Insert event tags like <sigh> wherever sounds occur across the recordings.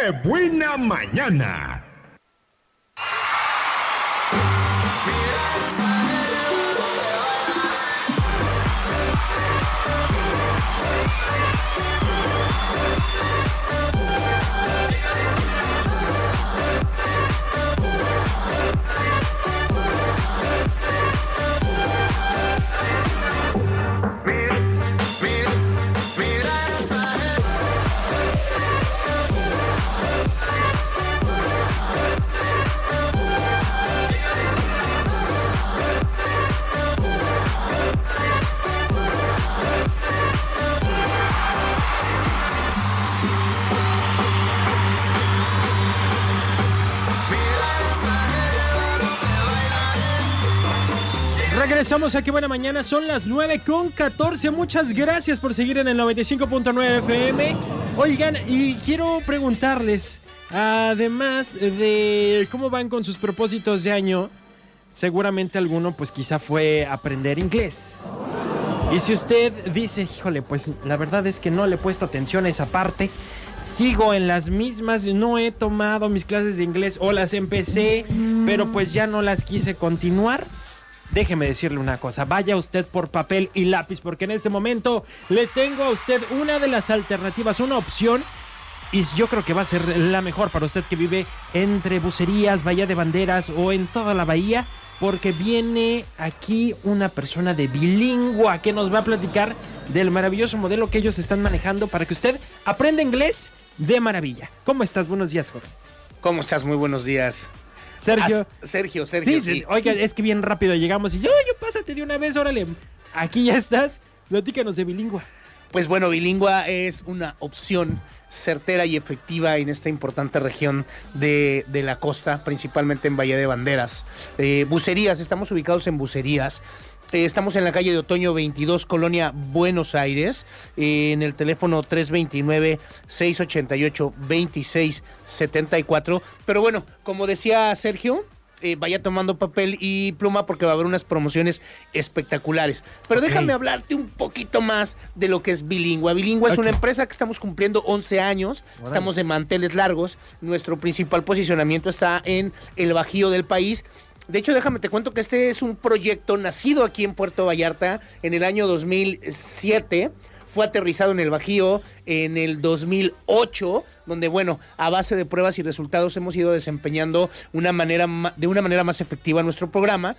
¡Qué buena mañana! Regresamos aquí, buena mañana, son las 9 con 14. Muchas gracias por seguir en el 95.9 FM. Oigan, y quiero preguntarles, además de cómo van con sus propósitos de año, seguramente alguno pues quizá fue aprender inglés. Y si usted dice, híjole, pues la verdad es que no le he puesto atención a esa parte, sigo en las mismas, no he tomado mis clases de inglés o las empecé, pero pues ya no las quise continuar. Déjeme decirle una cosa, vaya usted por papel y lápiz porque en este momento le tengo a usted una de las alternativas, una opción y yo creo que va a ser la mejor para usted que vive entre Bucerías, Bahía de Banderas o en toda la bahía, porque viene aquí una persona de bilingüe que nos va a platicar del maravilloso modelo que ellos están manejando para que usted aprenda inglés de maravilla. ¿Cómo estás? Buenos días, Jorge. ¿Cómo estás? Muy buenos días. Sergio. As- Sergio, Sergio. Sí, sí, oiga, es que bien rápido llegamos y yo, yo pásate de una vez, órale. Aquí ya estás. Platícanos de bilingüe. Pues bueno, bilingüe es una opción certera y efectiva en esta importante región de, de la costa, principalmente en Bahía de Banderas. Eh, bucerías, estamos ubicados en Bucerías. Eh, estamos en la calle de Otoño 22, Colonia Buenos Aires, eh, en el teléfono 329-688-2674. Pero bueno, como decía Sergio, eh, vaya tomando papel y pluma porque va a haber unas promociones espectaculares. Pero déjame hablarte un poquito más de lo que es Bilingüe. Bilingüe es una empresa que estamos cumpliendo 11 años, estamos de manteles largos, nuestro principal posicionamiento está en el Bajío del país. De hecho, déjame te cuento que este es un proyecto nacido aquí en Puerto Vallarta en el año 2007 fue aterrizado en el Bajío en el 2008, donde bueno, a base de pruebas y resultados hemos ido desempeñando una manera ma- de una manera más efectiva nuestro programa.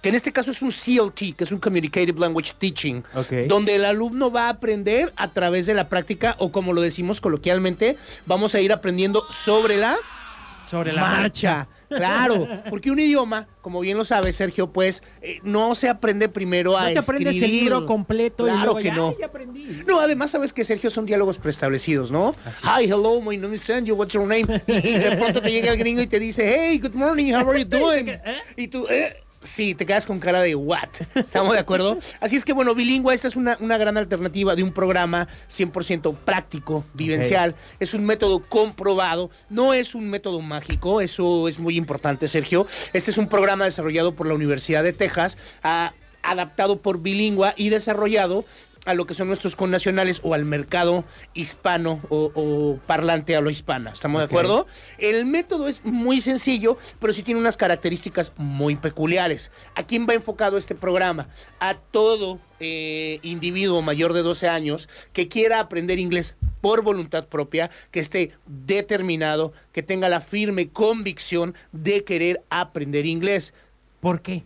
Que en este caso es un CLT, que es un Communicative Language Teaching, donde el alumno va a aprender a través de la práctica, o como lo decimos coloquialmente, vamos a ir aprendiendo sobre la Sobre la marcha. Claro, <laughs> porque un idioma, como bien lo sabe Sergio, pues eh, no se aprende primero a No te aprendes el escribir. libro completo y Claro luego que ya, no. "Ay, ya aprendí. No, además sabes que Sergio son diálogos preestablecidos, ¿no? Hi, hello, my name is Sergio, what's your name? Y, y de pronto te llega el gringo y te dice, hey, good morning, how are you <laughs> doing? Y tú, eh, sí, te quedas con cara de what. <laughs> ¿Estamos de acuerdo? Así es que bueno, bilingüe, esta es una, una gran alternativa de un programa 100% práctico, vivencial. Es un método comprobado, no es un método mágico, eso es muy importante, Sergio. Este es un programa desarrollado por la Universidad de Texas, ah, adaptado por bilingüe y desarrollado a lo que son nuestros connacionales o al mercado hispano o, o parlante a lo hispana. ¿Estamos de acuerdo? El método es muy sencillo, pero sí tiene unas características muy peculiares. ¿A quién va enfocado este programa? A todo eh, individuo mayor de 12 años que quiera aprender inglés por voluntad propia, que esté determinado, que tenga la firme convicción de querer aprender inglés. ¿Por qué?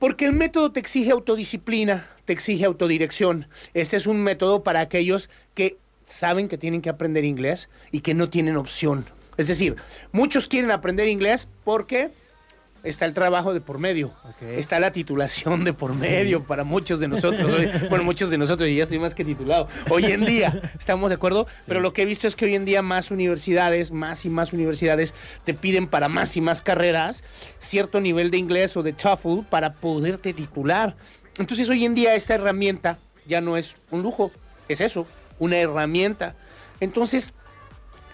Porque el método te exige autodisciplina, te exige autodirección. Este es un método para aquellos que saben que tienen que aprender inglés y que no tienen opción. Es decir, muchos quieren aprender inglés porque está el trabajo de por medio, está la titulación de por medio para muchos de nosotros. Hoy- <laughs> bueno, muchos de nosotros, y ya estoy más que titulado. Hoy en día, ¿estamos de acuerdo? Pero lo que he visto es que hoy en día más universidades, más y más universidades te piden para más y más carreras cierto nivel de inglés o de TOEFL para poderte titular. Entonces hoy en día esta herramienta ya no es un lujo, es eso, una herramienta. Entonces,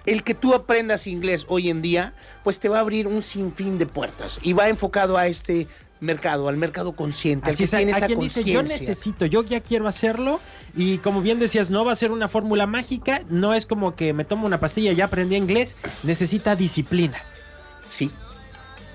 el que tú aprendas inglés hoy en día, pues te va a abrir un sinfín de puertas y va enfocado a este mercado, al mercado consciente, Así al que a, tiene a esa quien dice, yo necesito, yo ya quiero hacerlo. Y como bien decías, no va a ser una fórmula mágica. No es como que me tomo una pastilla y ya aprendí inglés. Necesita disciplina. Sí,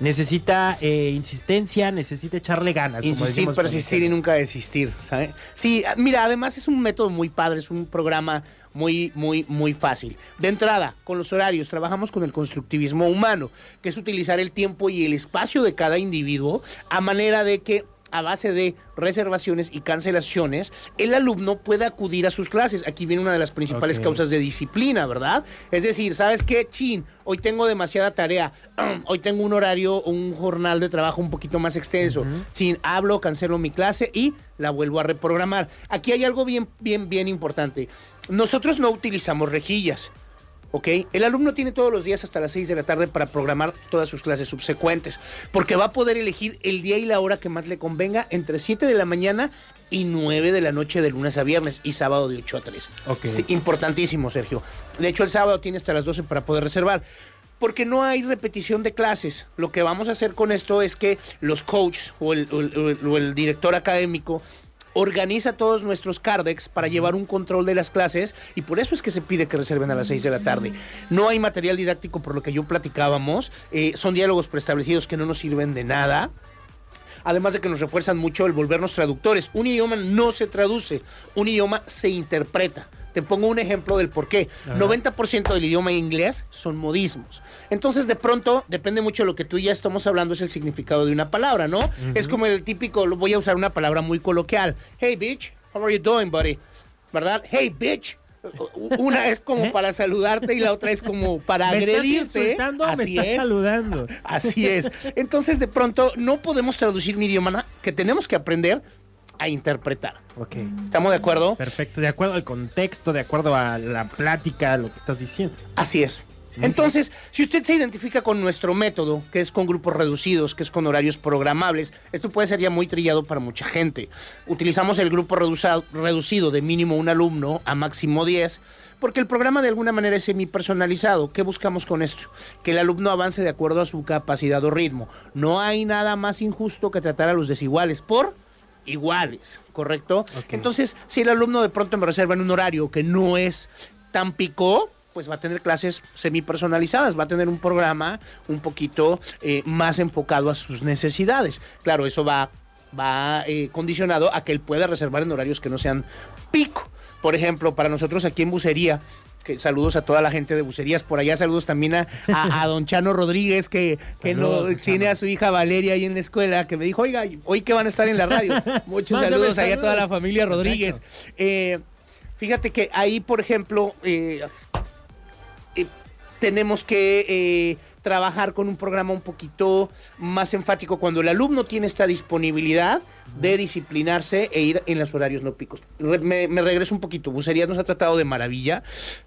Necesita eh, insistencia, necesita echarle ganas. insistir, persistir y nunca desistir, ¿sabes? Sí, ah, mira, además es un método muy padre, es un programa muy, muy, muy fácil. De entrada, con los horarios, trabajamos con el constructivismo humano, que es utilizar el tiempo y el espacio de cada individuo a manera de que a base de reservaciones y cancelaciones, el alumno pueda acudir a sus clases. Aquí viene una de las principales causas de disciplina, ¿verdad? Es decir, ¿sabes qué? Chin, hoy tengo demasiada tarea, hoy tengo un horario, un jornal de trabajo un poquito más extenso. Chin, hablo, cancelo mi clase y la vuelvo a reprogramar. Aquí hay algo bien, bien, bien importante. Nosotros no utilizamos rejillas. ¿Ok? El alumno tiene todos los días hasta las 6 de la tarde para programar todas sus clases subsecuentes, porque va a poder elegir el día y la hora que más le convenga entre 7 de la mañana y 9 de la noche de lunes a viernes y sábado de 8 a 3. Ok. Sí, importantísimo, Sergio. De hecho, el sábado tiene hasta las 12 para poder reservar. Porque no hay repetición de clases. Lo que vamos a hacer con esto es que los coaches o el, o el- o el director académico organiza todos nuestros cardex para llevar un control de las clases y por eso es que se pide que reserven a las 6 de la tarde. No hay material didáctico por lo que yo platicábamos, eh, son diálogos preestablecidos que no nos sirven de nada. Además de que nos refuerzan mucho el volvernos traductores. Un idioma no se traduce, un idioma se interpreta. Te pongo un ejemplo del por qué. 90% del idioma inglés son modismos. Entonces, de pronto, depende mucho de lo que tú y ya estamos hablando, es el significado de una palabra, ¿no? Es como el típico, voy a usar una palabra muy coloquial. Hey, bitch, how are you doing, buddy? ¿Verdad? Hey, bitch. Una es como para saludarte y la otra es como para ¿Me estás agredirte. me Así estás es. saludando? <laughs> Así es. Entonces, de pronto, no podemos traducir un idioma que tenemos que aprender a interpretar. Ok. ¿Estamos de acuerdo? Perfecto, de acuerdo al contexto, de acuerdo a la plática, a lo que estás diciendo. Así es. Entonces, si usted se identifica con nuestro método, que es con grupos reducidos, que es con horarios programables, esto puede ser ya muy trillado para mucha gente. Utilizamos el grupo reducido de mínimo un alumno a máximo 10, porque el programa de alguna manera es semi-personalizado. ¿Qué buscamos con esto? Que el alumno avance de acuerdo a su capacidad o ritmo. No hay nada más injusto que tratar a los desiguales por iguales, ¿correcto? Entonces, si el alumno de pronto me reserva en un horario que no es tan pico, pues va a tener clases semi-personalizadas, va a tener un programa un poquito eh, más enfocado a sus necesidades. Claro, eso va, va eh, condicionado a que él pueda reservar en horarios que no sean pico. Por ejemplo, para nosotros aquí en Bucería, que saludos a toda la gente de Bucerías, por allá saludos también a, a- a <laughs> don Chano Rodríguez, que, que no, Saludos, tiene Chano. a su hija Valeria ahí en la escuela, que me dijo, oiga, hoy que van a estar en la radio. <laughs> Muchos saludos allá a toda la saludos. familia Rodríguez. Eh, fíjate que ahí, por ejemplo, eh, tenemos que eh, trabajar con un programa un poquito más enfático cuando el alumno tiene esta disponibilidad de disciplinarse e ir en los horarios no picos. Re- me, me regreso un poquito. Bucerías nos ha tratado de maravilla.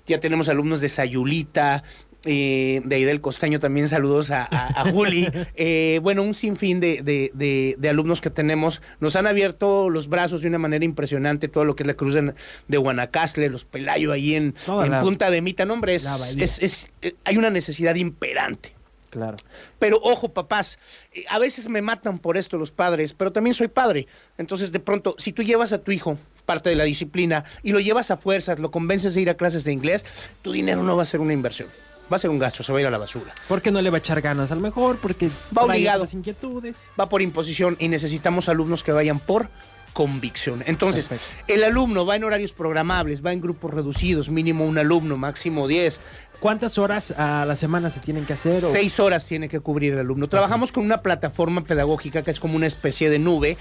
Ya tenemos alumnos de Sayulita. Eh, de ahí del Costeño también saludos a, a- a Juli. <laughs> Eh, bueno, un sinfín de, de- de- de alumnos que tenemos. Nos han abierto los brazos de una manera impresionante, todo lo que es la cruz de, Guanacaste, los Pelayo ahí en, Toda en la- Punta de Mita. No, hombre, es- es- eh, hay una necesidad imperante. Claro. Pero ojo, papás, eh, a veces me matan por esto los padres, pero también soy padre. Entonces, de pronto, si tú llevas a tu hijo parte de la disciplina y lo llevas a fuerzas, lo convences de ir a clases de inglés, tu dinero no va a ser una inversión, va a ser un gasto, se va a ir a la basura. Porque no le va a echar ganas, a lo mejor, porque Va obligado. otras inquietudes. Va por imposición y necesitamos alumnos que vayan por convicción. Entonces, Perfecto. el alumno va en horarios programables, va en grupos reducidos, mínimo un alumno, máximo 10. ¿Cuántas horas a la semana se tienen que hacer? o- Seis horas tiene que cubrir el alumno. Trabajamos con una plataforma pedagógica que es como una especie de nube.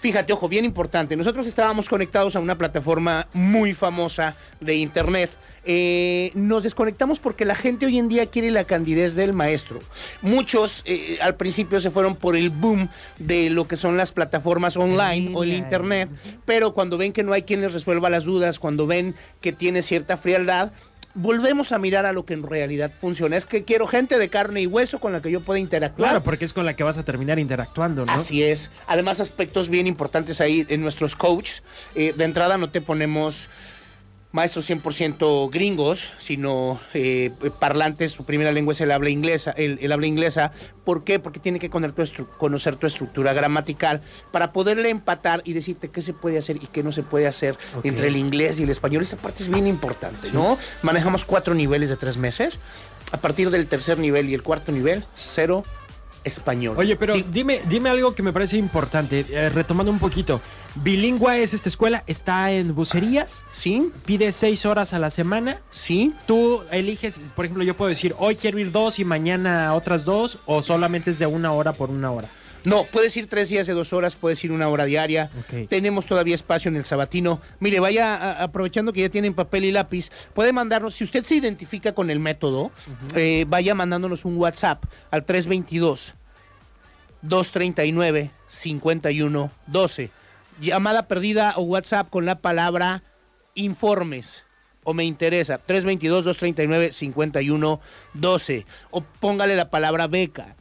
Fíjate, ojo, bien importante. Nosotros estábamos conectados a una plataforma muy famosa de internet. Eh, nos desconectamos porque la gente hoy en día quiere la candidez del maestro. Muchos eh, al principio se fueron por el boom de lo que son las plataformas online o el internet, pero cuando ven que no hay quien les resuelva las dudas, cuando ven que tiene cierta frialdad, volvemos a mirar a lo que en realidad funciona. Es que quiero gente de carne y hueso con la que yo pueda interactuar. Claro, porque es con la que vas a terminar interactuando, ¿no? Así es. Además, aspectos bien importantes ahí en nuestros coaches. Eh, de entrada no te ponemos maestros 100% gringos, sino eh, parlantes, su primera lengua es el habla inglesa, el, habla inglesa. ¿Por qué? Porque tiene que conocer tu, conocer tu, estructura gramatical para poderle empatar y decirte qué se puede hacer y qué no se puede hacer entre el inglés y el español. Esa parte es bien importante, ¿no? Manejamos cuatro niveles de tres meses. A partir del tercer nivel y el cuarto nivel, cero español. Oye, pero dime, dime algo que me parece importante, eh, retomando un poquito. Bilingüe es esta escuela, está en bucerías. Sí. Pide seis horas a la semana. Sí. Tú eliges, por ejemplo, yo puedo decir, hoy quiero ir dos y mañana otras dos, o solamente es de una hora por una hora. No, puedes ir tres días de dos horas, puedes ir una hora diaria. Tenemos todavía espacio en el sabatino. Mire, vaya aprovechando que ya tienen papel y lápiz, puede mandarnos, si usted se identifica con el método, eh, vaya mandándonos un WhatsApp al 322 239 5112. Llamada perdida o WhatsApp con la palabra informes o me interesa 322 239 5112 o póngale la palabra beca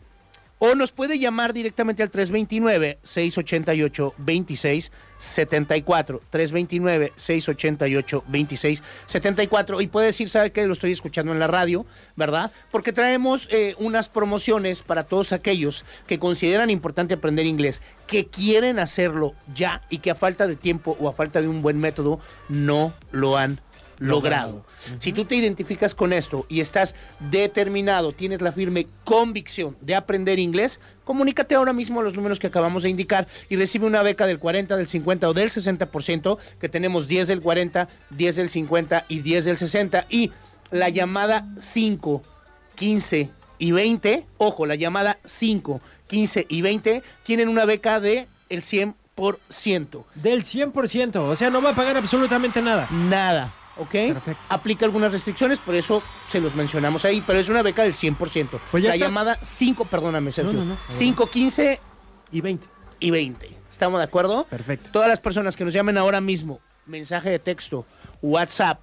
o nos puede llamar directamente al 329-688-2674. 329-688-2674. Y puede decir, ¿sabe qué? Lo estoy escuchando en la radio, ¿verdad? Porque traemos eh, unas promociones para todos aquellos que consideran importante aprender inglés, que quieren hacerlo ya y que a falta de tiempo o a falta de un buen método no lo han logrado. Si tú te identificas con esto y estás determinado, tienes la firme convicción de aprender inglés, comunícate ahora mismo a los números que acabamos de indicar y recibe una beca del 40, del 50 o del 60%, que tenemos 10 del 40, 10 del 50 y 10 del 60. Y la llamada 5, 15 y 20, ojo, la llamada 5, 15 y 20 tienen una beca de el 100%. Del 100%, o sea, no va a pagar absolutamente nada. Nada. ¿Ok? Aplica algunas restricciones, por eso se los mencionamos ahí, pero es una beca del 100%. Pues la llamada 5, perdóname, Sergio. 5, 15 y 20. Y 20. ¿Estamos de acuerdo? Perfecto. Todas las personas que nos llamen ahora mismo, mensaje de texto, WhatsApp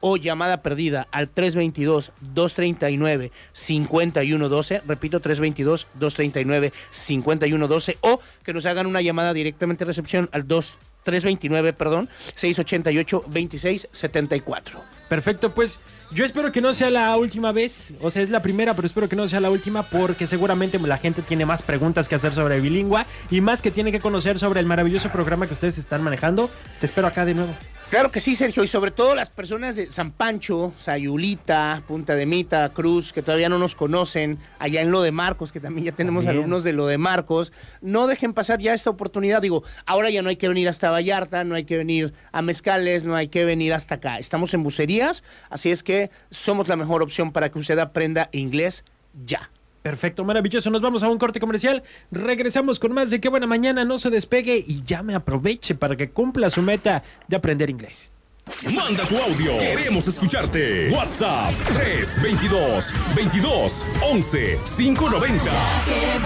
o llamada perdida al 322-239-5112, repito, 322-239-5112, o que nos hagan una llamada directamente a recepción al 2 329, perdón, 688 2674. Perfecto, pues yo espero que no sea la última vez, o sea, es la primera, pero espero que no sea la última porque seguramente la gente tiene más preguntas que hacer sobre bilingüe y más que tiene que conocer sobre el maravilloso programa que ustedes están manejando. Te espero acá de nuevo. Claro que sí, Sergio, y sobre todo las personas de San Pancho, Sayulita, Punta de Mita, Cruz, que todavía no nos conocen, allá en Lo de Marcos, que también ya tenemos alumnos de Lo de Marcos, no dejen pasar ya esta oportunidad. Digo, ahora ya no hay que venir hasta Vallarta, no hay que venir a Mezcales, no hay que venir hasta acá. Estamos en bucerías, así es que somos la mejor opción para que usted aprenda inglés ya. Perfecto, maravilloso. Nos vamos a un corte comercial. Regresamos con más de qué buena mañana. No se despegue y ya me aproveche para que cumpla su meta de aprender inglés. Manda tu audio. Queremos escucharte. WhatsApp 322 22 11 590. Qué